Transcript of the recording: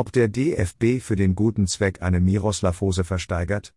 Ob der DFB für den guten Zweck eine Miroslav-Hose versteigert?